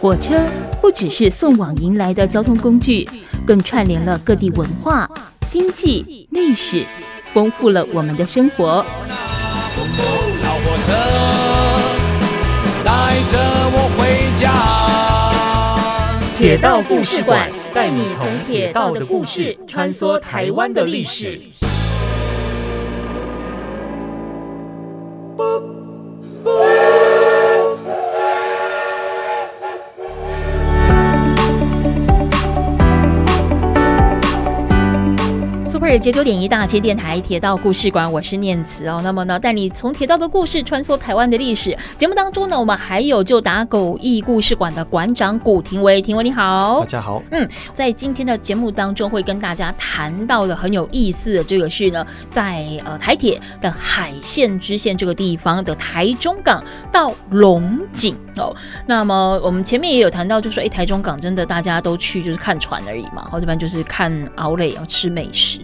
火车不只是送往迎来的交通工具，更串联了各地文化、经济、历史，丰富了我们的生活。老火车带着我回家。铁道故事馆带你从铁道的故事穿梭台湾的历史。接九点一大千电台铁道故事馆，我是念慈哦。那么呢，带你从铁道的故事穿梭台湾的历史。节目当中呢，我们还有就打狗驿故事馆的馆长古廷威，廷威你好，大家好。嗯，在今天的节目当中会跟大家谈到的很有意思的这个是呢，在呃台铁的海线支线这个地方的台中港到龙井哦。那么我们前面也有谈到，就说哎，台中港真的大家都去就是看船而已嘛，或这边就是看奥莱要吃美食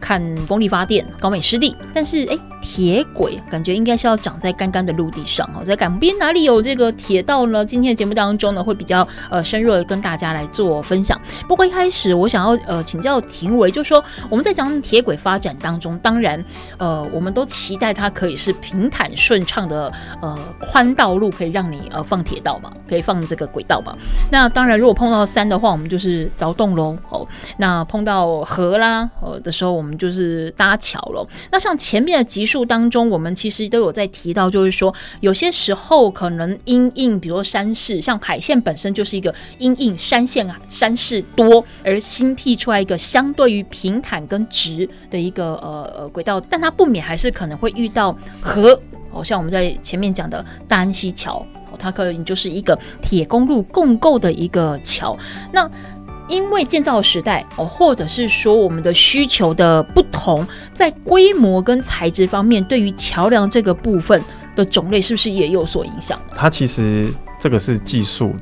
看风力发电、高美湿地，但是哎，铁轨感觉应该是要长在干干的陆地上哦，在港边哪里有这个铁道呢？今天的节目当中呢，会比较呃深入的跟大家来做分享。不过一开始我想要呃请教廷维，就说我们在讲铁轨发展当中，当然呃我们都期待它可以是平坦顺畅的呃宽道路，可以让你呃放铁道嘛，可以放这个轨道嘛。那当然如果碰到山的话，我们就是凿洞喽哦。那碰到河啦呃的时候，我们就是搭桥了。那像前面的集数当中，我们其实都有在提到，就是说有些时候可能因应，比如山势，像海线本身就是一个因应山线啊，山势多而新辟出来一个相对于平坦跟直的一个呃呃轨道，但它不免还是可能会遇到河。哦，像我们在前面讲的大安溪桥，它可能就是一个铁公路共构的一个桥。那因为建造的时代哦，或者是说我们的需求的不同，在规模跟材质方面，对于桥梁这个部分的种类，是不是也有所影响？它其实这个是技术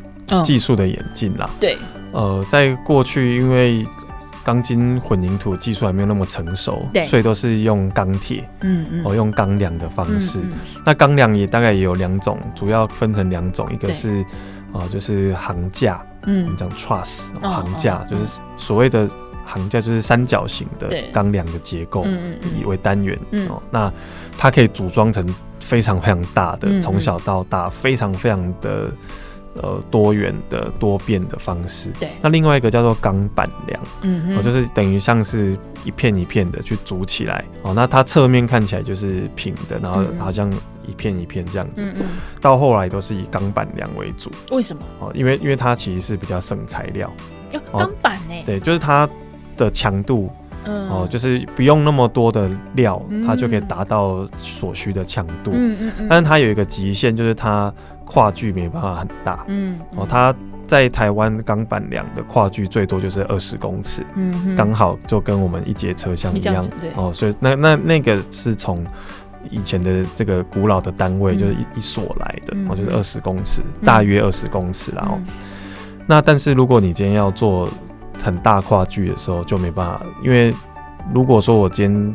技术的演进啦。对，呃，在过去因为钢筋混凝土技术还没有那么成熟，对，所以都是用钢铁，嗯嗯，哦，用钢梁的方式。嗯嗯，那钢梁也大概也有两种，主要分成两种，一个是。啊，就是行架，嗯，讲 truss 行架，就是所谓的行架，就是三角形的钢梁的结构，以为单元，哦，那它可以组装成非常非常大的，从小到大非常非常的呃多元的多变的方式。对，那另外一个叫做钢板梁，嗯，哦，就是等于像是一片一片的去组起来，哦，那它侧面看起来就是平的，然后好像。一片一片这样子，嗯嗯，到后来都是以钢板梁为主。为什么？哦，因为因为它其实是比较省材料。钢板呢？对，就是它的强度，嗯，哦，就是不用那么多的料，它就可以达到所需的强度。嗯嗯嗯。但是它有一个极限，就是它跨距没办法很大。嗯。哦，它在台湾钢板梁的跨距最多就是二十公尺。嗯。刚好就跟我们一节车厢一样。对。哦，所以那那那个是从。以前的这个古老的单位就是一一所来的，哦、嗯，就是二十公尺，嗯、大约二十公尺，然后，嗯、那但是如果你今天要做很大跨距的时候，就没办法，因为如果说我今天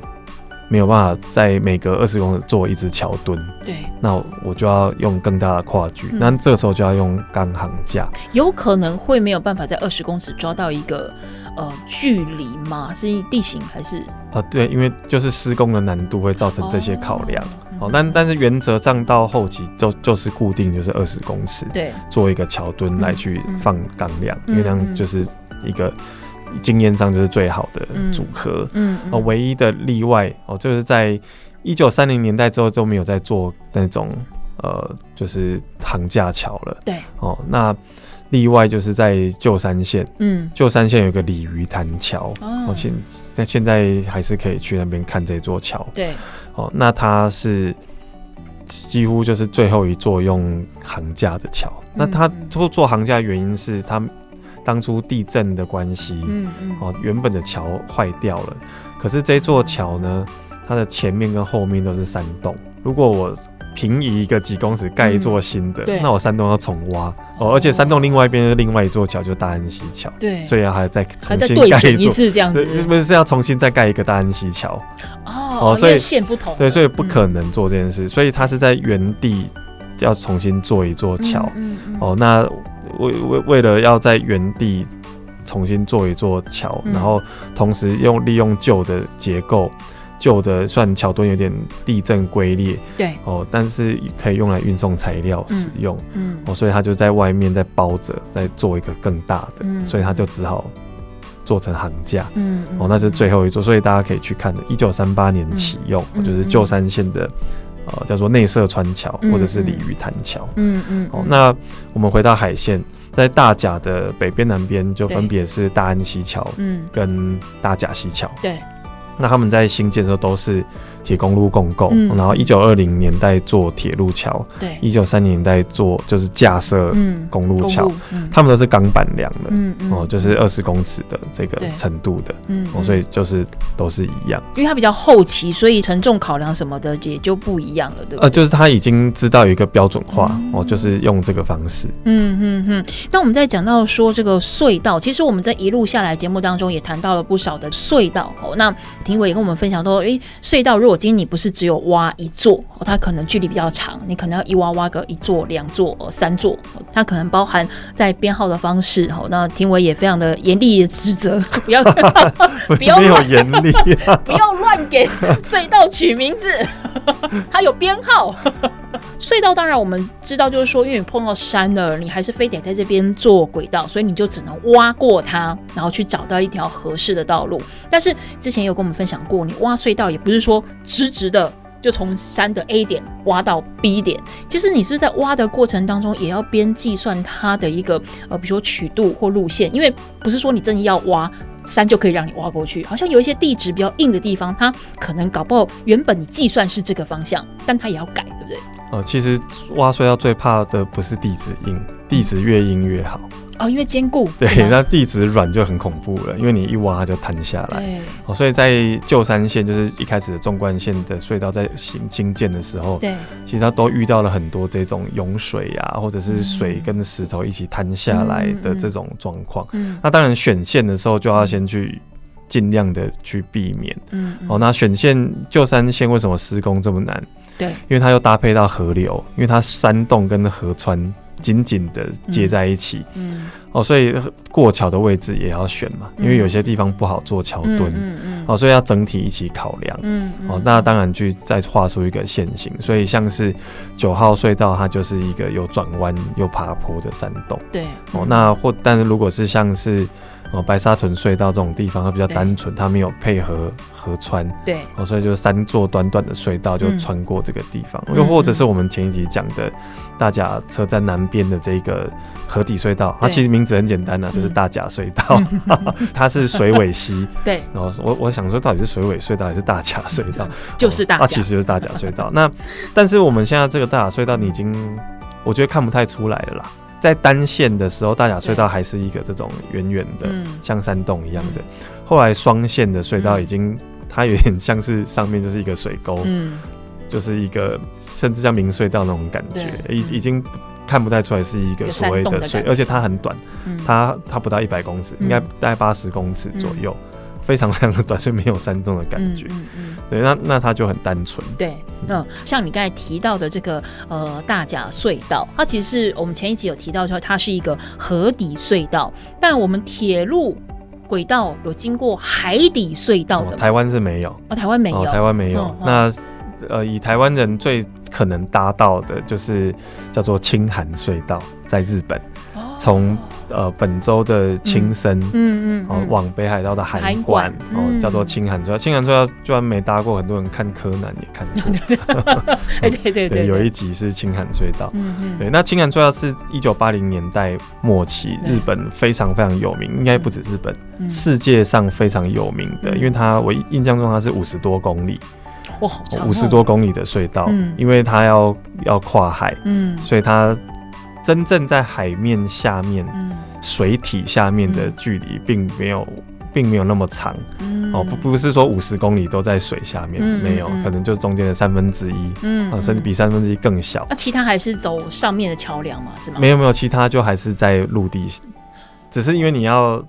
没有办法在每隔二十公尺做一只桥墩，对，那我就要用更大的跨距，嗯、那这个时候就要用钢行架，有可能会没有办法在二十公尺抓到一个。呃，距离吗，是地形还是？啊，对，因为就是施工的难度会造成这些考量。哦，但但是原则上到后期就就是固定就是二十公尺，对，做一个桥墩来去放钢梁，因为那样就是一个经验上就是最好的组合。嗯，哦，唯一的例外哦，就是在一九三零年代之后就没有再做那种呃，就是桁架桥了。对，哦，那。例外就是在旧山县，嗯，旧山县有个鲤鱼潭桥，哦，现在现在还是可以去那边看这座桥，对，哦，那它是几乎就是最后一座用桁架的桥，嗯、那它做做桁架的原因是它当初地震的关系，嗯嗯，哦，原本的桥坏掉了，可是这座桥呢，它的前面跟后面都是山洞，如果我平移一个几公尺盖一座新的，嗯、那我山洞要重挖。哦，而且山洞另外一边是另外一座桥，就是大安溪桥，对，所以要还要再重新盖一座，这样子，不是是要重新再盖一个大安溪桥。哦，哦，所以线不同，对，所以不可能做这件事，嗯、所以它是在原地要重新做一座桥，哦，那为为为了要在原地重新做一座桥，嗯、然后同时用利用旧的结构。旧的算桥墩有点地震龟裂，对。哦，但是可以用来运送材料使用，嗯，嗯哦，所以他就在外面再包着，再做一个更大的，嗯、所以他就只好做成行架，嗯，哦，那是最后一座，所以大家可以去看的，一九三八年启用，嗯、就是旧山线的，呃，叫做内社川桥或者是鲤鱼潭桥，嗯嗯，哦，那我们回到海线，在大甲的北边南边就分别是大安溪桥，嗯，跟大甲溪桥，对。那他们在新建的时候都是铁公路共构，嗯、然后一九二零年代做铁路桥，对，一九三零年代做就是架设公路桥，嗯嗯、他们都是钢板梁的，嗯嗯、哦，就是二十公尺的这个程度的，嗯，哦，所以就是都是一样，因为它比较后期，所以承重考量什么的也就不一样了，对不对？呃，就是他已经知道有一个标准化，嗯、哦，就是用这个方式，嗯嗯嗯。那我们在讲到说这个隧道，其实我们在一路下来节目当中也谈到了不少的隧道，哦，那庭伟也跟我们分享说，诶，隧道如果今天你不是只有挖一座，它可能距离比较长，你可能要一挖挖个一座、两座、三座，它可能包含在编号的方式。哦，那庭委也非常的严厉的指责，不要 不要没有严厉，不要乱给隧道取名字，它有编号。隧道当然我们知道，就是说，因为你碰到山了，你还是非得在这边做轨道，所以你就只能挖过它，然后去找到一条合适的道路。但是之前有跟我们分享过，你挖隧道也不是说直直的就从山的 A 点挖到 B 点，其实你是在挖的过程当中也要边计算它的一个呃，比如说曲度或路线，因为不是说你真的要挖山就可以让你挖过去。好像有一些地质比较硬的地方，它可能搞不好原本你计算是这个方向，但它也要改，对不对？哦，其实挖隧道最怕的不是地质硬，地质越硬越好。哦，因为坚固。对，那地质软就很恐怖了，因为你一挖就塌下来。对。哦，所以在旧山线，就是一开始的纵贯线的隧道在新新建的时候，对，其实它都遇到了很多这种涌水啊，或者是水跟石头一起塌下来的这种状况。嗯。那当然选线的时候就要先去尽量的去避免。嗯。哦，那选线旧山线为什么施工这么难？对，因为它又搭配到河流，因为它山洞跟河川紧紧的接在一起，嗯，嗯哦，所以过桥的位置也要选嘛，因为有些地方不好做桥墩，嗯嗯，嗯，哦，所以要整体一起考量，嗯，嗯哦，那当然去再画出一个线型，所以像是九号隧道，它就是一个有转弯又爬坡的山洞，对，哦，那或但是如果是像是。哦，白沙屯隧道这种地方它比较单纯，它没有配合河川，对，哦，所以就三座短短的隧道就穿过这个地方，又或者是我们前一集讲的大甲车站南边的这个河底隧道，它其实名字很简单啊，就是大甲隧道，它是水尾溪，对，然后我我想说到底是水尾隧道还是大甲隧道？就是大甲，其实就是大甲隧道。那但是我们现在这个大甲隧道，你已经我觉得看不太出来了啦。在单线的时候，大甲隧道还是一个这种圆圆的，像山洞一样的。后来双线的隧道已经，它有点像是上面就是一个水沟，就是一个甚至像明隧道那种感觉，已已经看不太出来是一个所谓的隧，而且它很短，它它不到一百公尺，应该大概八十公尺左右。非常非常的短，所以没有山洞的感觉。嗯嗯嗯、对，那那它就很单纯。对，嗯，像你刚才提到的这个呃大甲隧道，它其实是我们前一集有提到说它是一个河底隧道，但我们铁路轨道有经过海底隧道的。台湾是没有。哦，台湾没有。台湾没有。哦、那呃，以台湾人最可能搭到的就是叫做青函隧道，在日本。从、哦呃，本州的青森，嗯嗯，哦，往北海道的函馆，哦，叫做青函隧道。青函隧道，居然没搭过，很多人看柯南也看过。哎，对对对，有一集是青函隧道。嗯嗯，对，那青函隧道是一九八零年代末期，日本非常非常有名，应该不止日本，世界上非常有名的，因为它我印象中它是五十多公里，哇，五十多公里的隧道，因为它要要跨海，嗯，所以它。真正在海面下面，水体下面的距离并没有，并没有那么长。哦，不，不是说五十公里都在水下面，没有，可能就中间的三分之一，嗯，甚至比三分之一更小。那其他还是走上面的桥梁吗？是吗？没有没有，其他就还是在陆地，只是因为你要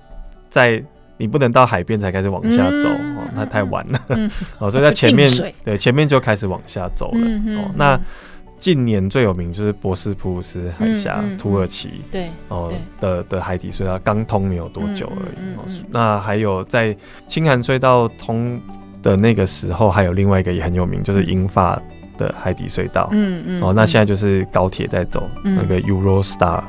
在，你不能到海边才开始往下走，哦，那太晚了，哦，所以在前面，对，前面就开始往下走了，哦，那。近年最有名就是博斯普鲁斯海峡、嗯嗯，土耳其对哦的的海底隧道刚通没有多久而已。那还有在青函隧道通的那个时候，还有另外一个也很有名，就是英法的海底隧道。嗯嗯。哦，那现在就是高铁在走、嗯、那个 Eurostar，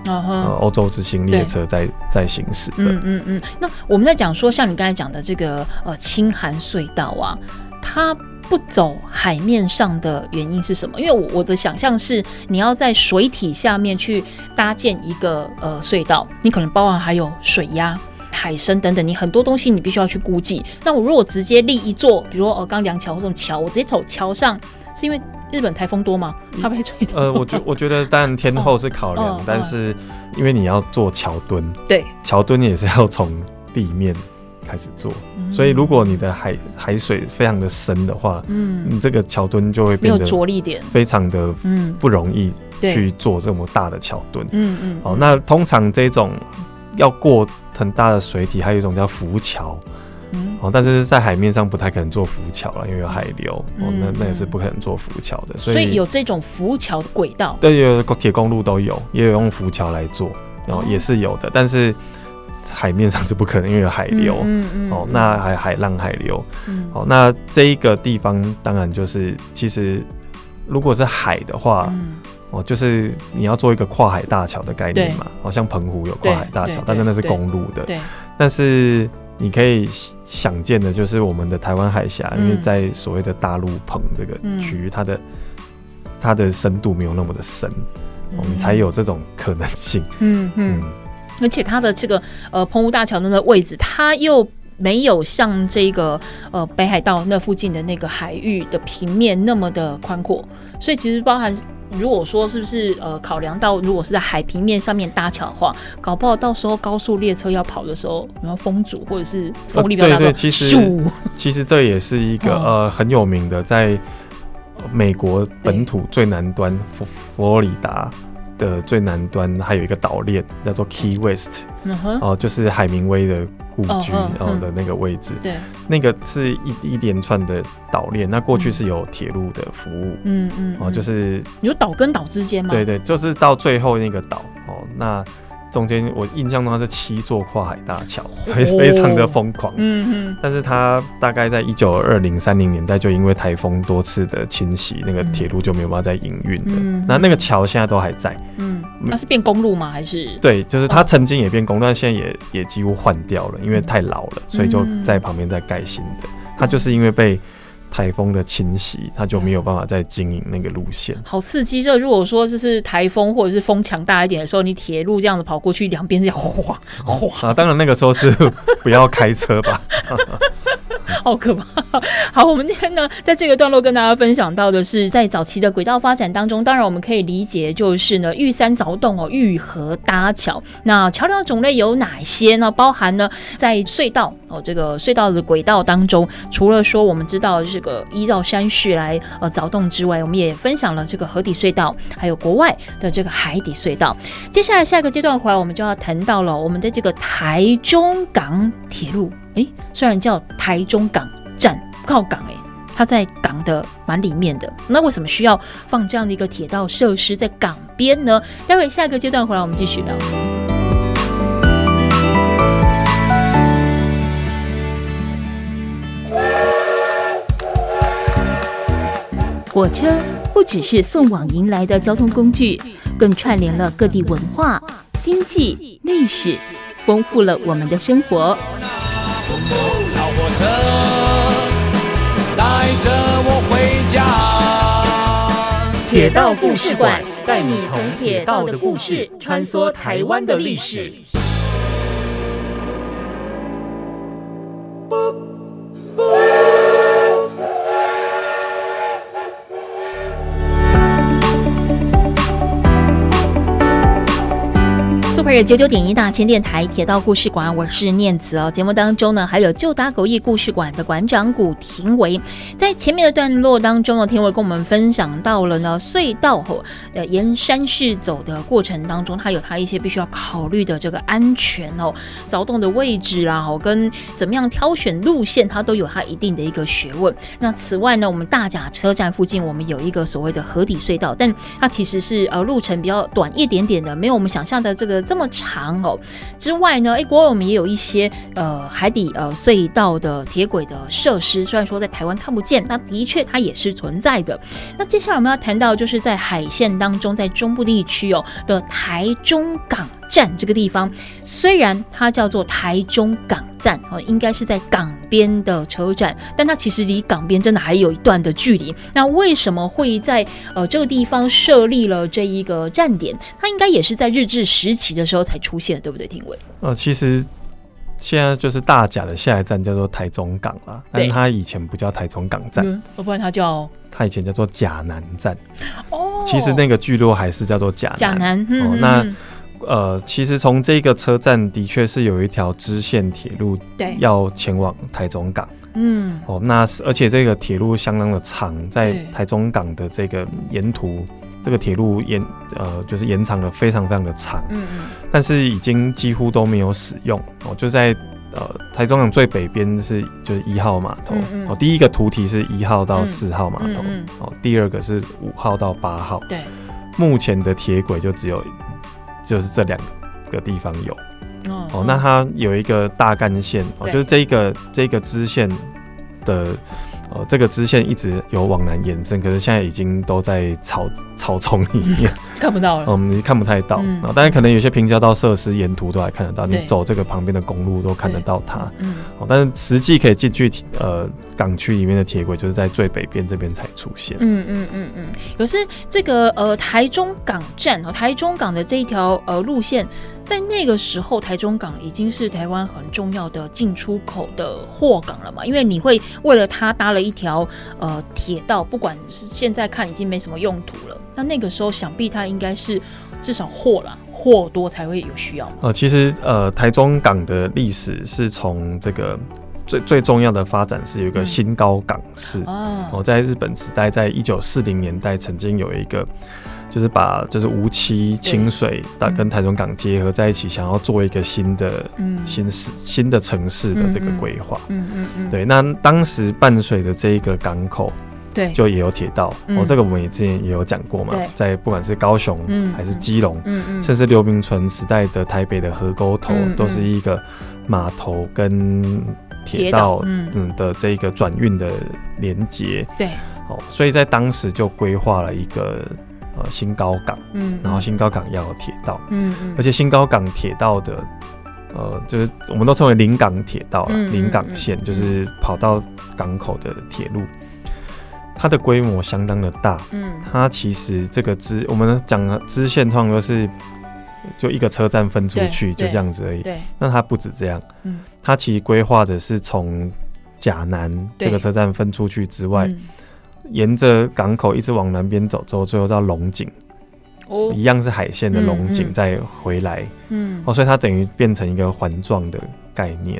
欧、嗯、洲之星列车在在行驶。嗯嗯嗯。那我们在讲说，像你刚才讲的这个呃青函隧道啊，它。不走海面上的原因是什么？因为我我的想象是，你要在水体下面去搭建一个呃隧道，你可能包含还有水压、海深等等，你很多东西你必须要去估计。那我如果直接立一座，比如说呃钢梁桥或这种桥，我直接走桥上，是因为日本台风多吗？它被吹掉？呃，我觉我觉得当然天后是考量，哦、但是因为你要做桥墩，对，桥墩也是要从地面。开始做，所以如果你的海海水非常的深的话，嗯，你这个桥墩就会变得着力点。非常的嗯。不容易去做这么大的桥墩，嗯嗯。哦，那通常这种要过很大的水体，还有一种叫浮桥，嗯，哦，但是在海面上不太可能做浮桥了，因为有海流，哦，那那也是不可能做浮桥的，所以，所以有这种浮桥的轨道，对，有铁公路都有，也有用浮桥来做，然后也是有的，但是。海面上是不可能，因为有海流，嗯嗯嗯、哦，那还海浪、海流，嗯、哦，那这一个地方当然就是，其实如果是海的话，嗯、哦，就是你要做一个跨海大桥的概念嘛，好像澎湖有跨海大桥，但是那是公路的，对。但是你可以想见的，就是我们的台湾海峡，嗯、因为在所谓的大陆澎这个区域，嗯、它的它的深度没有那么的深，我们、才有这种可能性，嗯。嗯。嗯而且它的这个呃澎湖大桥那个位置，它又没有像这个呃北海道那附近的那个海域的平面那么的宽阔，所以其实包含如果说是不是呃考量到如果是在海平面上面搭桥的话，搞不好到时候高速列车要跑的时候，然后风阻或者是风力比较大，对对，其实 其实这也是一个呃很有名的，在美国本土最南端佛佛罗里达。的最南端还有一个岛链，叫做 Key West，哦、uh 就是海明威的故居，然后、uh 的那个位置，对、uh，huh. 那个是一一连串的岛链，那过去是有铁路的服务，嗯嗯，哦、呃，就是有岛跟岛之间吗？对对，就是到最后那个岛，哦、呃，那。中间我印象中它是七座跨海大桥，非非常的疯狂。嗯嗯。但是它大概在一九二零三零年代就因为台风多次的侵袭，那个铁路就没有办法再营运了。那那个桥现在都还在。嗯。那是变公路吗？还是？对，就是它曾经也变公路，但现在也也几乎换掉了，因为太老了，所以就在旁边再盖新的。它就是因为被。台风的侵袭，他就没有办法再经营那个路线。好刺激！这如果说就是台风或者是风强大一点的时候，你铁路这样子跑过去，两边是哗哗啊！当然那个时候是不要开车吧。好可怕！好，我们今天呢，在这个段落跟大家分享到的是，在早期的轨道发展当中，当然我们可以理解就是呢，玉山凿洞哦，玉河搭桥。那桥梁的种类有哪些呢？包含呢，在隧道哦，这个隧道的轨道当中，除了说我们知道这个依照山势来呃凿洞之外，我们也分享了这个河底隧道，还有国外的这个海底隧道。接下来下一个阶段回来，我们就要谈到了我们的这个台中港铁路。诶，虽然叫台中港站，靠港诶，它在港的蛮里面的。那为什么需要放这样的一个铁道设施在港边呢？待会下一个阶段回来，我们继续聊。火车不只是送往迎来的交通工具，更串联了各地文化、经济、历史，丰富了我们的生活。老火车带着我回家。铁道故事馆带你从铁道的故事穿梭台湾的历史。九九点一大千电台铁道故事馆，我是念慈哦。节目当中呢，还有旧打狗驿故事馆的馆长古廷维。在前面的段落当中呢，廷维跟我们分享到了呢隧道吼，呃，沿山势走的过程当中，它有它一些必须要考虑的这个安全哦，凿洞的位置啦，哦，跟怎么样挑选路线，它都有它一定的一个学问。那此外呢，我们大甲车站附近，我们有一个所谓的河底隧道，但它其实是呃路程比较短一点点的，没有我们想象的这个这么长哦。之外呢，哎，国外我们也有一些呃海底呃隧道的铁轨的设施，虽然说在台湾看不见，那的确它也是存在的。那接下来我们要谈到，就是在海线当中，在中部地区哦的台中港站这个地方，虽然它叫做台中港站哦，应该是在港边的车站，但它其实离港边真的还有一段的距离。那为什么会在呃这个地方设立了这一个站点？它应该也是在日治时期的时候才出现，对不对？廷维？呃，其实现在就是大甲的下一站叫做台中港了，但它以前不叫台中港站，嗯、不然它叫它以前叫做甲南站。哦，其实那个聚落还是叫做甲南。甲南，嗯、哦，那。呃，其实从这个车站的确是有一条支线铁路，对，要前往台中港。嗯，哦，那而且这个铁路相当的长，在台中港的这个沿途，这个铁路延呃就是延长的非常非常的长。嗯嗯。但是已经几乎都没有使用哦，就在呃台中港最北边是就是一号码头。嗯嗯。哦，第一个图题是一号到四号码头。哦，第二个是五号到八号。对。目前的铁轨就只有。就是这两个地方有哦，哦，那它有一个大干线哦，就是这个这个支线的。哦，这个支线一直有往南延伸，可是现在已经都在草草丛里面，看不到了。嗯，你看不太到。嗯，当然可能有些平交道设施沿途都还看得到，你走这个旁边的公路都看得到它。嗯，但是实际可以进去呃港区里面的铁轨，就是在最北边这边才出现。嗯嗯嗯嗯。可是这个呃台中港站和台中港的这一条呃路线。在那个时候，台中港已经是台湾很重要的进出口的货港了嘛？因为你会为了它搭了一条呃铁道，不管是现在看已经没什么用途了。那那个时候，想必它应该是至少货啦，货多才会有需要。呃，其实呃，台中港的历史是从这个最最重要的发展是有一个新高港市哦，嗯、在日本时代，在一九四零年代曾经有一个。就是把就是无期清水跟台中港结合在一起，想要做一个新的、嗯、新市、新的城市的这个规划。嗯嗯嗯。对，那当时伴随着这一个港口，对，就也有铁道。哦，这个我们也之前也有讲过嘛，在不管是高雄还是基隆，嗯嗯，甚至刘铭传时代的台北的河沟头，都是一个码头跟铁道嗯。的这个转运的连接。对。哦，所以在当时就规划了一个。呃，新高港，嗯，然后新高港要有铁道，嗯嗯，而且新高港铁道的，呃，就是我们都称为临港铁道了，临港线就是跑到港口的铁路，它的规模相当的大，嗯，它其实这个支我们讲的支线通常都是就一个车站分出去就这样子而已，对，那它不止这样，嗯，它其实规划的是从甲南这个车站分出去之外。沿着港口一直往南边走，之后最后到龙井，哦，一样是海线的龙井，再回来，嗯，哦，所以它等于变成一个环状的概念，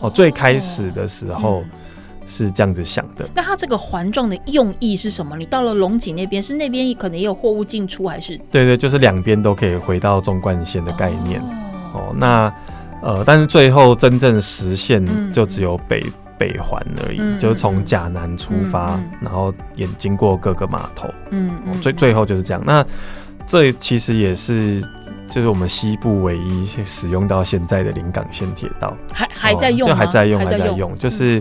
哦，最开始的时候是这样子想的。那它这个环状的用意是什么？你到了龙井那边，是那边可能也有货物进出，还是？对对，就是两边都可以回到纵贯线的概念。哦，那呃，但是最后真正实现就只有北。北环而已，嗯、就是从甲南出发，嗯、然后也经过各个码头，嗯，最最后就是这样。那这其实也是就是我们西部唯一使用到现在的临港线铁道，还还在用，就还在用，还。在用就是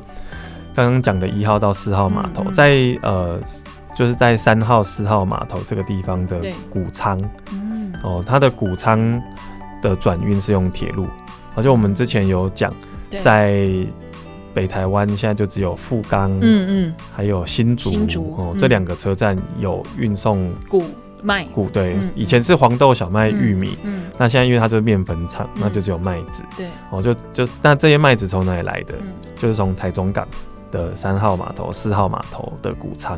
刚刚讲的一号到四号码头，嗯、在呃，就是在三号、四号码头这个地方的谷仓，嗯，哦，它的谷仓的转运是用铁路，而且我们之前有讲在。北台湾现在就只有富冈，嗯嗯，还有新竹，新竹哦，这两个车站有运送谷麦谷，对，以前是黄豆、小麦、玉米，嗯，那现在因为它就是面粉厂，那就只有麦子，对，哦，就就是，那这些麦子从哪里来的？就是从台中港的三号码头、四号码头的谷仓，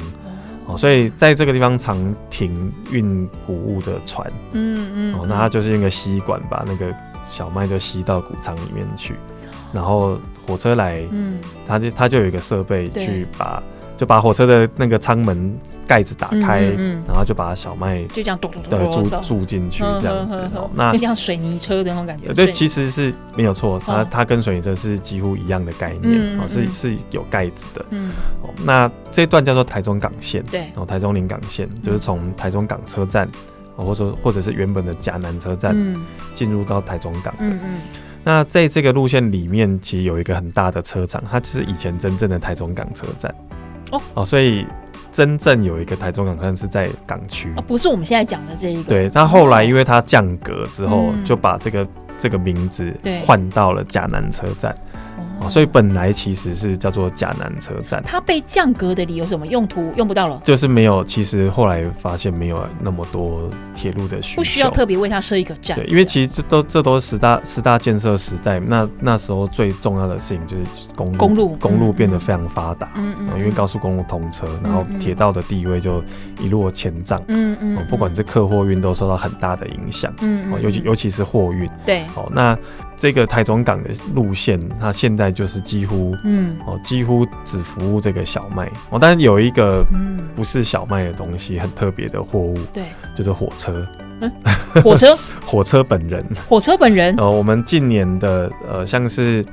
哦，所以在这个地方常停运谷物的船，嗯嗯，哦，那它就是用个吸管把那个小麦就吸到谷仓里面去，然后火车来，嗯，它就它就有一个设备去把。就把火车的那个舱门盖子打开，嗯嗯、然后就把小麦就这样咚咚咚注注进去，这样子。那就像水泥车的那种感觉。对，其实是没有错，它它跟水泥车是几乎一样的概念，哦、嗯，是是有盖子的。嗯，哦，那这段叫做台中港线，对，然后台中临港线就是从台中港车站，或者或者是原本的甲南车站进入到台中港的。嗯嗯。那在这个路线里面，其实有一个很大的车厂，它就是以前真正的台中港车站。哦，所以真正有一个台中港站是在港区，哦，不是我们现在讲的这一个。对，但后来因为它降格之后，就把这个这个名字换到了甲南车站。所以本来其实是叫做甲南车站，它被降格的理由是什么？用途用不到了，就是没有。其实后来发现没有那么多铁路的需求，不需要特别为它设一个站。对，因为其实这都这都是十大十大建设时代，那那时候最重要的事情就是公路公路公路变得非常发达，嗯嗯，因为高速公路通车，然后铁道的地位就一落千丈，嗯嗯，不管是客货运都受到很大的影响，嗯，尤其尤其是货运，对，哦那。这个台中港的路线，它现在就是几乎，嗯，哦，几乎只服务这个小麦。哦，但是有一个，不是小麦的东西，很特别的货物，对，就是火车，嗯，火车，火车本人，火车本人，呃，我们近年的，呃，像是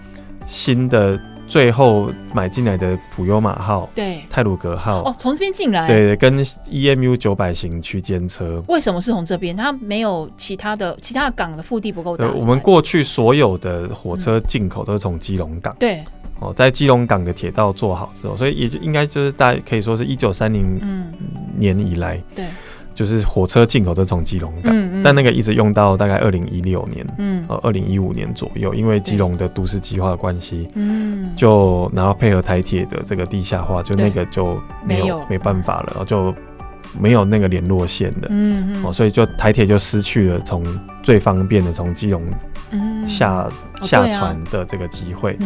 新的。最后买进来的普悠玛号，对，泰鲁格号，哦，从这边进来，对，跟 EMU 九百型区间车，为什么是从这边？它没有其他的，其他的港的腹地不够大。我们过去所有的火车进口都是从基隆港，对，哦，在基隆港的铁道做好之后，所以也就应该就是大概可以说是一九三零年以来，对。就是火车进口都从基隆港，嗯嗯、但那个一直用到大概二零一六年，嗯，呃，二零一五年左右，因为基隆的都市计划的关系，嗯，就然后配合台铁的这个地下化，就那个就没有，没，办法了，就没有那个联络线了，哦，所以就台铁就失去了从最方便的从基隆下、嗯、下船的这个机会，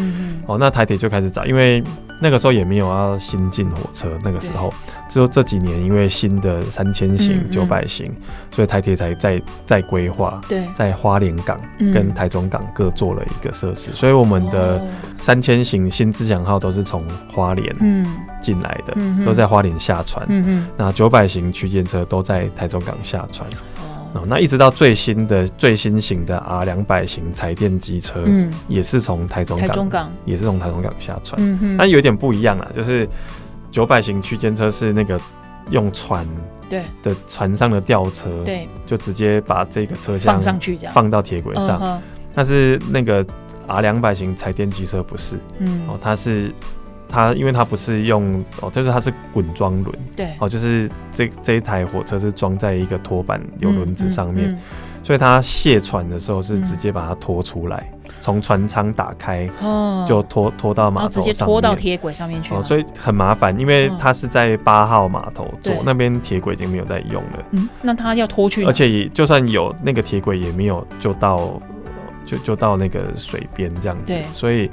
哦，那台铁就开始找，因为。那个时候也没有要新进火车，那个时候只有这几年，因为新的三千型、九百型，所以台铁才在在规划，在花莲港跟台中港各做了一个设施，所以我们的三千型新自强号都是从花莲进来的，都在花莲下船，那九百型区间车都在台中港下船。哦，那一直到最新的最新型的 R 两百型柴电机车，嗯，也是从台中港，也是从台中港下船，嗯哼，但有点不一样啊，就是九百型区间车是那个用船对。的船上的吊车，对，就直接把这个车厢放上去，放到铁轨上，但是那个 R 两百型柴电机车不是，嗯，哦，它是。它因为它不是用哦，就是它是滚装轮，对，哦，就是这这一台火车是装在一个拖板有轮子上面，嗯嗯。嗯、所以它卸船的时候是直接把它拖出来，从、嗯、船舱打开，哦，就拖拖到码头上面，直接拖到铁轨上面去，哦，所以很麻烦，因为它是在八号码头做，嗯、那边铁轨已经没有在用了，嗯，那它要拖去，而且也就算有那个铁轨也没有就到就就到那个水边这样子，对。所以。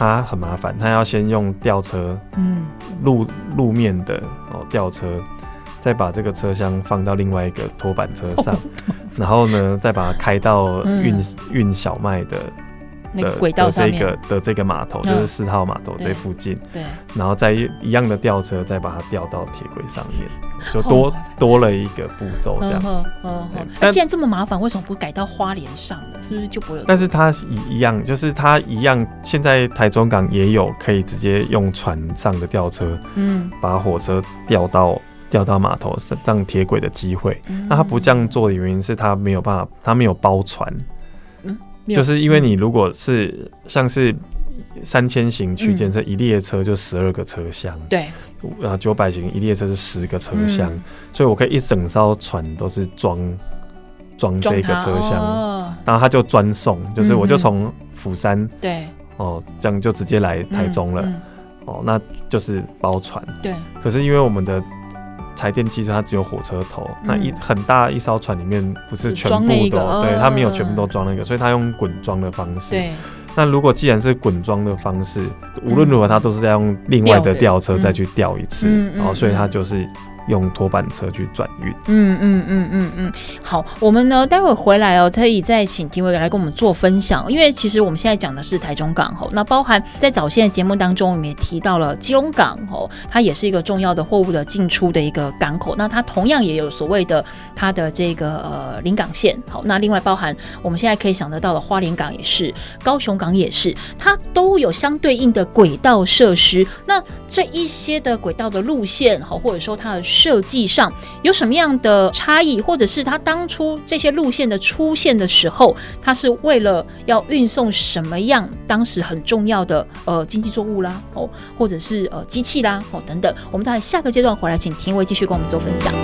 它很麻烦，它要先用吊车，嗯，路路面的哦吊车，再把这个车厢放到另外一个拖板车上，然后呢，再把它开到运运小麦的。的轨道上的这个的这个码头就是四号码头这附近，对，然后再一样的吊车再把它吊到铁轨上面，就多多了一个步骤这样子。哦那既然这么麻烦，为什么不改到花莲上呢？是不是就不会有？但是它一一样，就是它一样，现在台中港也有可以直接用船上的吊车，嗯，把火车吊到吊到码头上铁轨的机会。那它不这样做的原因是它没有办法，它没有包船。就是因为你如果是像是三千型区间车，一列车就十二个车厢，对，然后九百型一列车是十个车厢，所以我可以一整艘船都是装装这个车厢，然后他就专送，就是我就从釜山对。哦这样就直接来台中了，哦那就是包船，对，可是因为我们的。柴电机车它只有火车头，嗯、那一很大一艘船里面不是全部都，对，它没有全部都装那个，所以它用滚装的方式。对。那如果既然是滚装的方式，无论如何它都是在用另外的吊车再去吊一次，嗯、然后所以它就是用拖板车去转运。嗯嗯嗯嗯嗯，好，我们呢待会回来哦，可以再请庭维来跟我们做分享，因为其实我们现在讲的是台中港吼，那包含在早先的节目当中，我们也提到了基隆港吼，它也是一个重要的货物的进出的一个港口，那它同样也有所谓的它的这个呃临港线，好，那另外包含我们现在可以想得到的花莲港也是，高雄港也是，它都有相对应的轨道设施，那这一些的轨道的路线好，或者说它的设计上有什么样的差异，或者是它当初这些路线的出现的时候，它是为了要运送什么样当时很重要的呃经济作物啦，哦，或者是呃机器啦，哦等等，我们在下个阶段回来，请庭维继续跟我们做分享。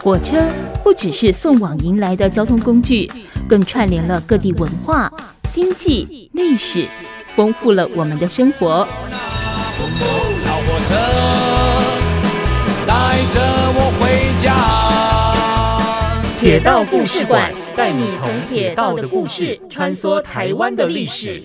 火车不只是送往迎来的交通工具，更串联了各地文化。经济历史丰富了我们的生活。铁道故事馆带你从铁道的故事穿梭台湾的历史。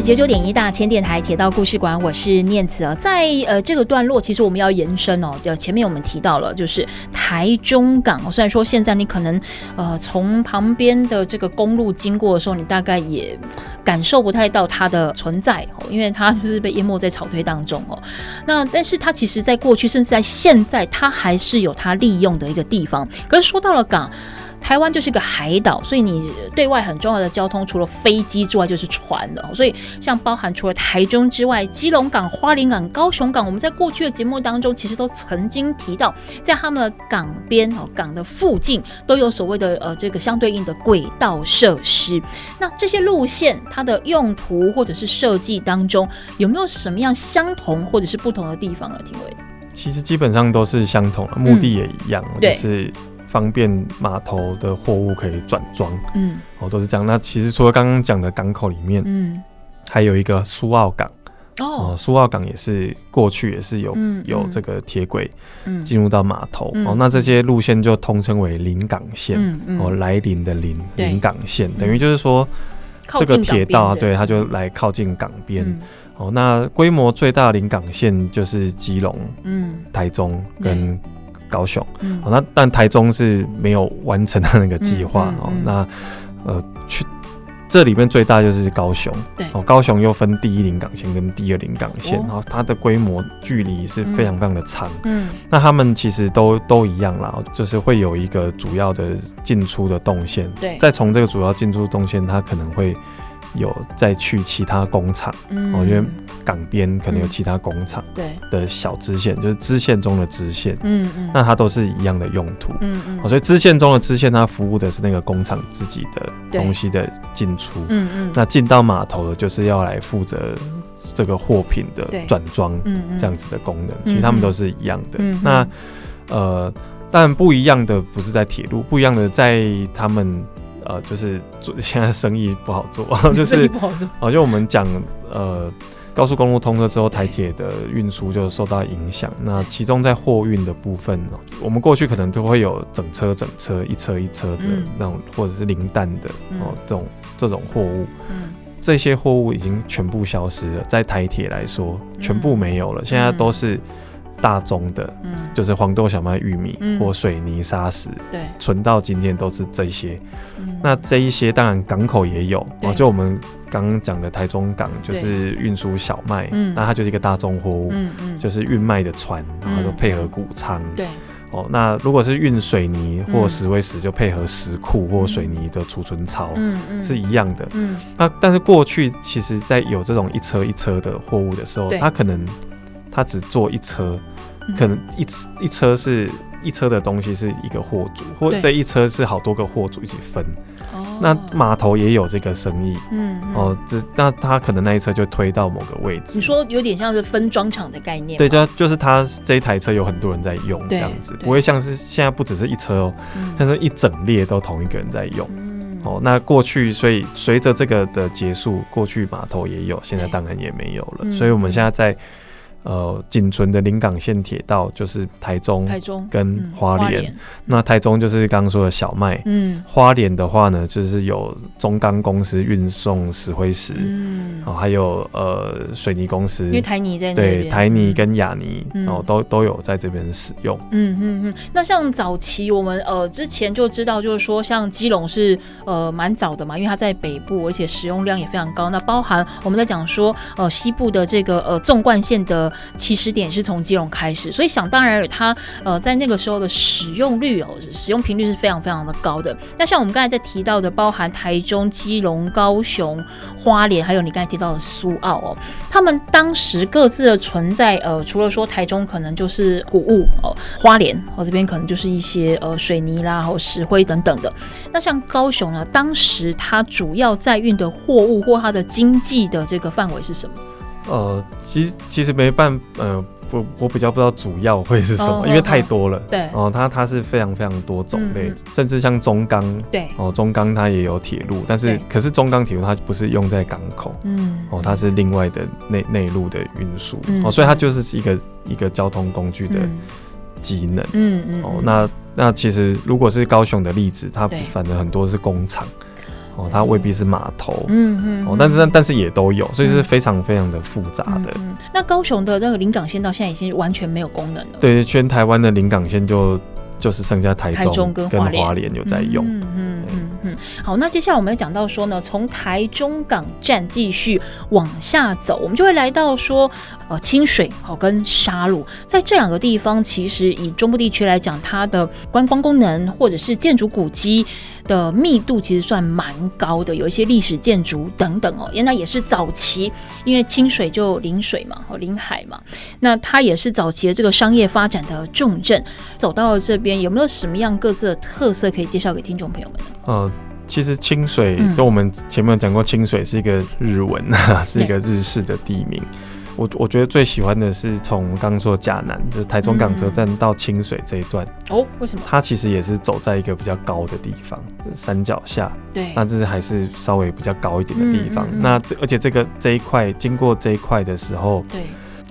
九九点一大千电台铁道故事馆，我是念慈啊。在呃这个段落，其实我们要延伸哦。就前面我们提到了，就是台中港。虽然说现在你可能呃从旁边的这个公路经过的时候，你大概也感受不太到它的存在哦，因为它就是被淹没在草堆当中哦。那但是它其实在过去，甚至在现在，它还是有它利用的一个地方。可是说到了港。台湾就是个海岛，所以你对外很重要的交通，除了飞机之外，就是船了。所以像包含除了台中之外，基隆港、花莲港、高雄港，我们在过去的节目当中，其实都曾经提到，在他们的港边哦，港的附近都有所谓的呃这个相对应的轨道设施。那这些路线它的用途或者是设计当中，有没有什么样相同或者是不同的地方呢？廷伟，其实基本上都是相同的，目的也一样，嗯、就是。方便码头的货物可以转装，嗯，哦，都是这样。那其实除了刚刚讲的港口里面，嗯，还有一个苏澳港，哦，苏澳港也是过去也是有、嗯、有这个铁轨，嗯，进入到码头，嗯、哦，那这些路线就通称为临港线，哦，来临的临，临港线，等于就是说这个铁道啊，对，它就来靠近港边，嗯、哦，那规模最大的临港线就是基隆，嗯，台中跟。高雄，嗯、哦，那但台中是没有完成的那个计划哦。那呃，去这里面最大就是高雄，对。哦，高雄又分第一临港线跟第二临港线，然后、哦、它的规模距离是非常非常的长，嗯，那他们其实都都一样啦，就是会有一个主要的进出的动线，对，再从这个主要进出动线，它可能会。有再去其他工厂，嗯，因为港边可能有其他工厂，对。的小支线，就是支线中的支线，嗯嗯，那它都是一样的用途，嗯嗯，所以支线中的支线，它服务的是那个工厂自己的东西的进出，嗯嗯，那进到码头的，就是要来负责这个货品的转装，嗯这样子的功能，其实他们都是一样的，那呃，但不一样的不是在铁路，不一样的在他们。呃，就是做 现在生意不好做，就是好像我们讲，呃，高速公路通车之后，台铁的运输就受到影响。那其中在货运的部分呢，我们过去可能都会有整车整车、一车一车的那种，或者是零担的哦，这种这种货物，这些货物已经全部消失了。在台铁来说，全部没有了，现在都是。大宗的，嗯，就是黄豆、小麦、玉米、嗯、或水泥、砂石，对，存到今天都是这些。嗯、那这一些当然港口也有，对。就我们刚刚讲的台中港，就是运输小麦，嗯。那它就是一个大宗货物，嗯嗯，就是运卖的船，然后就配合谷仓，对，哦，那如果是运水泥或石灰石，就配合石库或水泥的储存槽，嗯嗯，是一样的，嗯，那但是过去其实在有这种一车一车的货物的时候，它可能。他只做一车，可能一一车是一车的东西是一个货主，或这一车是好多个货主一起分。对那码头也有这个生意，嗯，嗯，哦，只那他可能那一车就推到某个位置。你说有点像是分装厂的概念。对，就就是他这一台车有很多人在用这样子，不会像是现在不只是一车哦，但是一整列都同一个人在用。嗯哦，那过去所以随着这个的结束，过去码头也有，现在当然也没有了。嗯、所以我们现在在。呃，仅存的临港线铁道就是台中、台中跟花莲。嗯、那台中就是刚刚说的小麦，嗯，花莲的话呢，就是有中钢公司运送石灰石，嗯，哦，还有呃水泥公司，因为台泥在那边，对，台泥跟亚泥，嗯、哦，都都有在这边使用。嗯嗯嗯。那像早期我们呃之前就知道，就是说像基隆是呃蛮早的嘛，因为它在北部，而且使用量也非常高。那包含我们在讲说呃西部的这个呃纵贯线的。起始点是从基隆开始，所以想当然，它呃在那个时候的使用率哦，使用频率是非常非常的高的。那像我们刚才在提到的，包含台中、基隆、高雄、花莲，还有你刚才提到的苏澳哦，他们当时各自的存在，呃，除了说台中可能就是谷物哦，花莲哦这边可能就是一些呃水泥啦、或石灰等等的。那像高雄呢，当时它主要在运的货物或它的经济的这个范围是什么？呃，其实其实没办，呃，我我比较不知道主要会是什么，哦、因为太多了。对，哦，它它是非常非常多种类，嗯、甚至像中钢，对，哦，中钢它也有铁路，但是可是中钢铁路它不是用在港口，嗯，哦，它是另外的内内陆的运输，嗯、哦，所以它就是一个一个交通工具的机能，嗯嗯，哦，那那其实如果是高雄的例子，它反正很多是工厂。哦，它未必是码头，嗯嗯，哦，但是但但是也都有，所以是非常非常的复杂的。嗯，那高雄的那个临港线到现在已经完全没有功能了。对，全台湾的临港线就就是剩下台中跟花莲有在用。嗯嗯嗯嗯。好，那接下来我们要讲到说呢，从台中港站继续往下走，我们就会来到说，呃，清水好跟沙鹿，在这两个地方，其实以中部地区来讲，它的观光功能或者是建筑古迹的密度其实算蛮高的，有一些历史建筑等等哦。原来也是早期，因为清水就临水嘛，和临海嘛，那它也是早期的这个商业发展的重镇。走到了这边，有没有什么样各自的特色可以介绍给听众朋友们呢？呃，其实清水，就我们前面讲过，清水是一个日文，嗯、是一个日式的地名。我我觉得最喜欢的是从刚刚说的甲南，就是台中港车站到清水这一段。哦，为什么？它其实也是走在一个比较高的地方，山脚下。对。那这是还是稍微比较高一点的地方。嗯嗯嗯、那这而且这个这一块经过这一块的时候，对，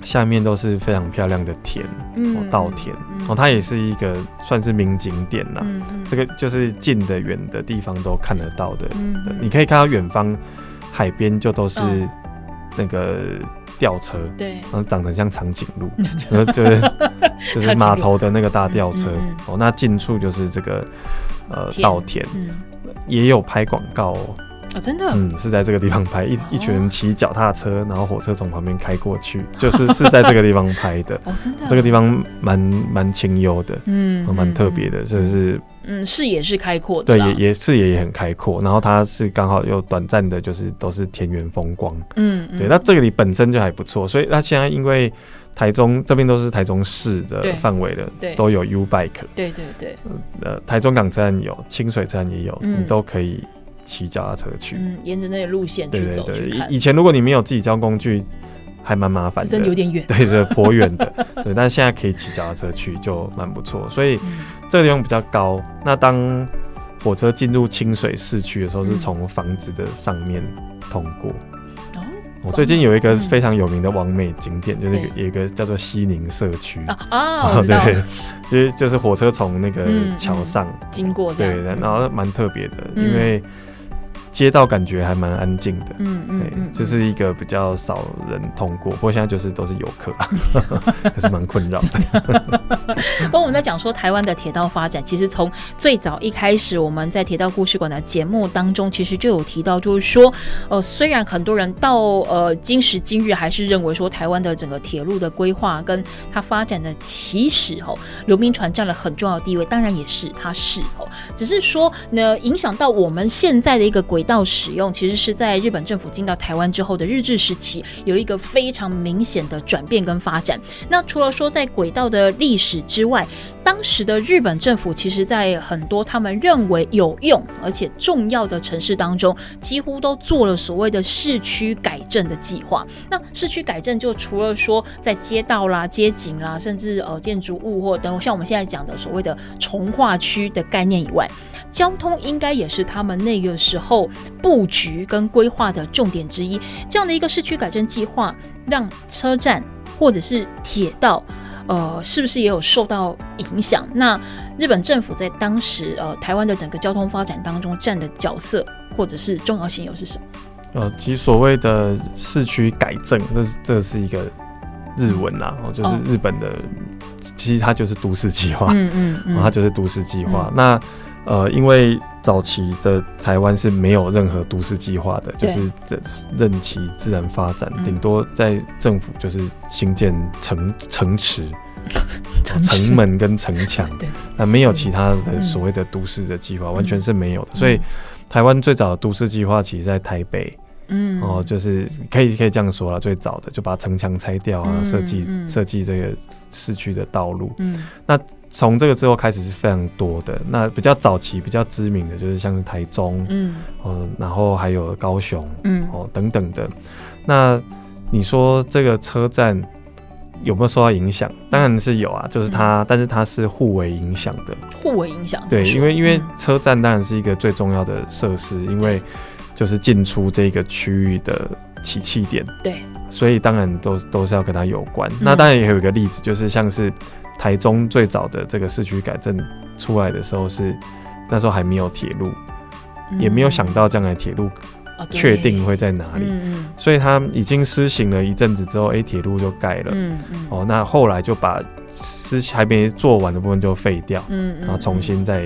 下面都是非常漂亮的田，嗯，稻田。哦，它也是一个算是名景点了。嗯嗯、这个就是近的远的地方都看得到的。嗯。嗯你可以看到远方海边就都是那个。哦吊车，对，然后长得像长颈鹿，然后就是 就是码头的那个大吊车哦。那近处就是这个呃稻田，也有拍广告哦。哦，真的，嗯，是在这个地方拍，一一群人骑脚踏车，然后火车从旁边开过去，就是是在这个地方拍的。哦，真的，这个地方蛮蛮清幽的，嗯，蛮特别的，就是。嗯，视野是开阔的，对，也也视野也很开阔。然后它是刚好有短暂的，就是都是田园风光。嗯，对，那这个里本身就还不错，所以那现在因为台中这边都是台中市的范围的，对，都有 U Bike。对对对。呃，台中港站有，清水站也有，你都可以骑脚踏车去。嗯，沿着那个路线去走。对对对，以前如果你没有自己交通工具，还蛮麻烦的，真的有点远。对对，颇远的。对，但是现在可以骑脚踏车去，就蛮不错。所以。这个地方比较高，那当火车进入清水市区的时候，是从房子的上面通过。哦，我最近有一个非常有名的完美景点，就是有一个叫做西宁社区啊，对，就是就是火车从那个桥上经过，对，然后蛮特别的，因为。街道感觉还蛮安静的，嗯嗯，对，就是一个比较少人通过，不过现在就是都是游客，还是蛮困扰的。不过我们在讲说台湾的铁道发展，其实从最早一开始，我们在铁道故事馆的节目当中，其实就有提到，就是说，呃，虽然很多人到呃今时今日还是认为说台湾的整个铁路的规划跟它发展的起始，吼，刘铭传占了很重要的地位，当然也是它是哦，只是说呢，影响到我们现在的一个轨。到使用其实是在日本政府进到台湾之后的日治时期，有一个非常明显的转变跟发展。那除了说在轨道的历史之外，当时的日本政府，其实在很多他们认为有用而且重要的城市当中，几乎都做了所谓的市区改正的计划。那市区改正就除了说在街道啦、街景啦，甚至呃建筑物或等像我们现在讲的所谓的重划区的概念以外，交通应该也是他们那个时候布局跟规划的重点之一。这样的一个市区改正计划，让车站或者是铁道。呃，是不是也有受到影响？那日本政府在当时呃台湾的整个交通发展当中占的角色或者是重要性又是什么？呃，其实所谓的市区改正，这是这是一个日文呐，哦，就是日本的，哦、其实它就是都市计划，嗯嗯，嗯、哦，它就是都市计划。嗯、那呃，因为早期的台湾是没有任何都市计划的，就是任其自然发展，顶、嗯、多在政府就是兴建城城池、城池门跟城墙，那没有其他的所谓的都市的计划，嗯、完全是没有的。嗯、所以台湾最早的都市计划其实在台北，嗯，哦，就是可以可以这样说了，最早的就把城墙拆掉啊，设计设计这个市区的道路，嗯，那。从这个之后开始是非常多的，那比较早期比较知名的就是像是台中，嗯，呃，然后还有高雄，嗯，哦等等的。那你说这个车站有没有受到影响？当然是有啊，就是它，嗯、但是它是互为影响的，互为影响。对，因为因为车站当然是一个最重要的设施，嗯、因为就是进出这个区域的起气点，对，所以当然都都是要跟它有关。嗯、那当然也有一个例子，就是像是。台中最早的这个市区改正出来的时候是那时候还没有铁路，嗯、也没有想到将来铁路确定会在哪里，嗯、所以他已经施行了一阵子之后，哎，铁路就盖了，嗯嗯、哦，那后来就把施还没做完的部分就废掉，然后重新再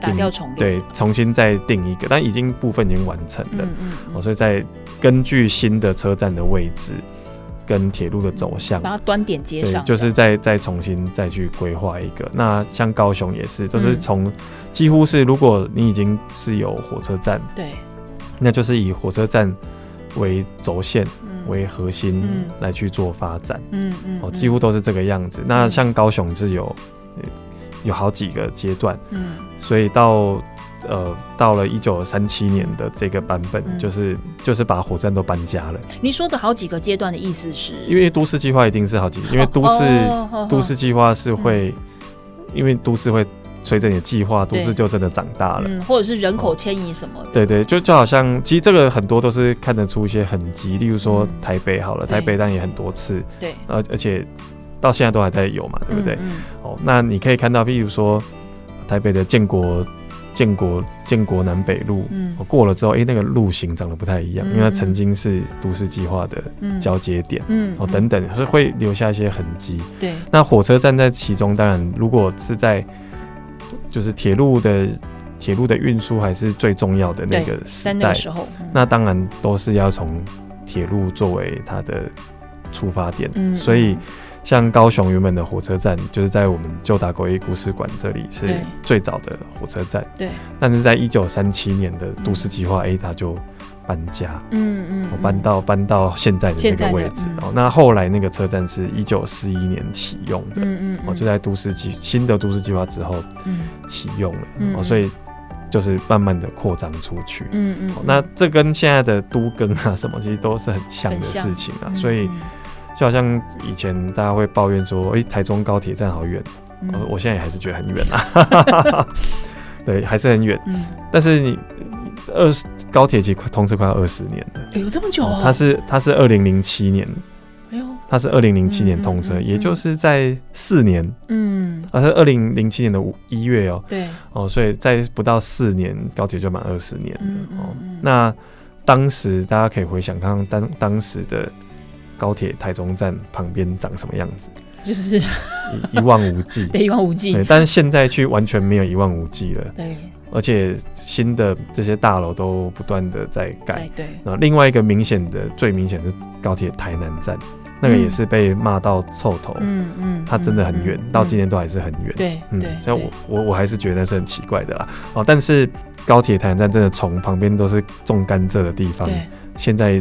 定，对，重新再定一个，但已经部分已经完成了，嗯嗯、哦，所以再根据新的车站的位置。跟铁路的走向，把它端点接上，就是再再重新再去规划一个。那像高雄也是，都是从几乎是，如果你已经是有火车站，对，那就是以火车站为轴线为核心来去做发展，嗯嗯，哦，几乎都是这个样子。那像高雄是有有好几个阶段，嗯，所以到。呃，到了一九三七年的这个版本，嗯、就是就是把火车站都搬家了。你说的好几个阶段的意思是？因为都市计划一定是好几个，因为都市、哦、都市计划是会，嗯、因为都市会随着你的计划，都市就真的长大了，嗯、或者是人口迁移什么对对，就就好像，其实这个很多都是看得出一些痕迹，例如说台北好了，嗯、台北但也很多次，对，而而且到现在都还在有嘛，对不对？嗯嗯、哦，那你可以看到，譬如说台北的建国。建国建国南北路，嗯，过了之后，哎、欸，那个路型长得不太一样，嗯、因为它曾经是都市计划的交接点，嗯，哦，等等，所以会留下一些痕迹。对，那火车站在其中，当然，如果是在就是铁路的铁路的运输还是最重要的那个时代，那时候，嗯、那当然都是要从铁路作为它的出发点，嗯，所以。像高雄原本的火车站，就是在我们旧打狗一故事馆这里是最早的火车站。对。但是在一九三七年的都市计划 A，它就搬家。嗯嗯。搬到搬到现在的那个位置。哦。那后来那个车站是一九四一年启用的。嗯嗯。哦，就在都市计新的都市计划之后，嗯，启用了。哦，所以就是慢慢的扩张出去。嗯嗯。那这跟现在的都更啊什么，其实都是很像的事情啊。所以。就好像以前大家会抱怨说，哎、欸，台中高铁站好远，嗯、我现在也还是觉得很远啊。对，还是很远。嗯、但是你二十高铁其实通车快要二十年了，有这么久啊？它是它是二零零七年，哎呦，它是二零零七年通车，也就是在四年，嗯，啊，是二零零七年的五一月哦，对，哦，所以在不到四年，高铁就满二十年了。哦，那当时大家可以回想看看当当时的。高铁台中站旁边长什么样子？就是一望无际，对，一望无际。但是现在去完全没有一望无际了。对，而且新的这些大楼都不断的在盖。对，那另外一个明显的，最明显的高铁台南站，那个也是被骂到臭头。嗯嗯，它真的很远，到今天都还是很远。对，嗯，所以我我我还是觉得那是很奇怪的啦。哦，但是高铁台南站真的从旁边都是种甘蔗的地方，现在。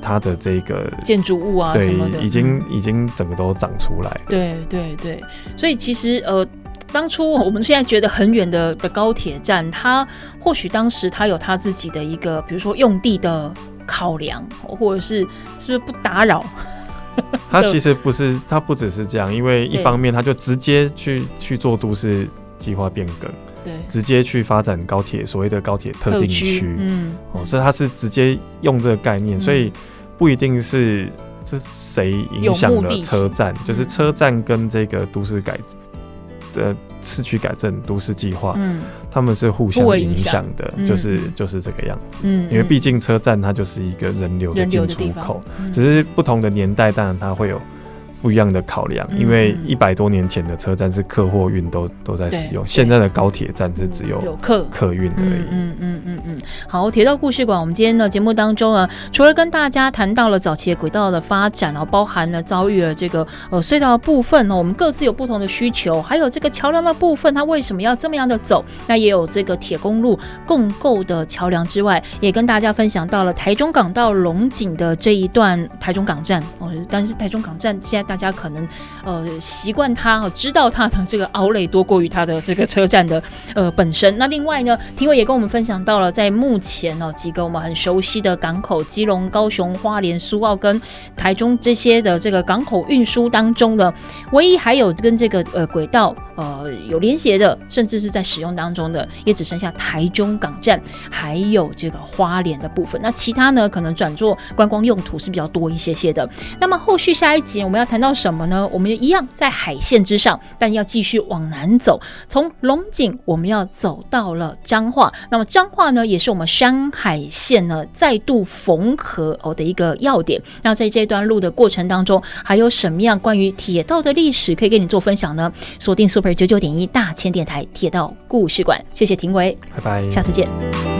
它的这个建筑物啊，什么的，已经已经整个都长出来了。对对对，所以其实呃，当初 我们现在觉得很远的的高铁站，它或许当时它有它自己的一个，比如说用地的考量，或者是是不是不打扰？它其实不是，它不只是这样，因为一方面它就直接去去做都市计划变更，对，直接去发展高铁，所谓的高铁特定区，嗯，哦，所以它是直接用这个概念，嗯、所以不一定是是谁影响了车站，就是车站跟这个都市改的市区改正都市计划，嗯，他们是互相影响的，就是就是这个样子，嗯，因为毕竟车站它就是一个人流的进出口，只是不同的年代，当然它会有。不一样的考量，因为一百多年前的车站是客货运都都在使用，现在的高铁站是只有客客运而已。嗯嗯嗯嗯。好，铁道故事馆，我们今天的节目当中啊，除了跟大家谈到了早期轨道的发展哦，包含了遭遇了这个呃隧道的部分呢，我们各自有不同的需求，还有这个桥梁的部分，它为什么要这么样的走？那也有这个铁公路共构的桥梁之外，也跟大家分享到了台中港到龙井的这一段台中港站哦，但是台中港站现在。大家可能呃习惯它，知道它的这个奥莱多过于它的这个车站的呃本身。那另外呢，庭伟也跟我们分享到了，在目前呢几个我们很熟悉的港口，基隆、高雄、花莲、苏澳跟台中这些的这个港口运输当中呢，唯一还有跟这个呃轨道呃有连接的，甚至是在使用当中的，也只剩下台中港站，还有这个花莲的部分。那其他呢，可能转做观光用途是比较多一些些的。那么后续下一集我们要谈。到什么呢？我们一样在海线之上，但要继续往南走。从龙井，我们要走到了彰化。那么彰化呢，也是我们山海线呢再度缝合哦的一个要点。那在这段路的过程当中，还有什么样关于铁道的历史可以跟你做分享呢？锁定 Super 九九点一大千电台铁道故事馆，谢谢庭伟，拜拜，下次见。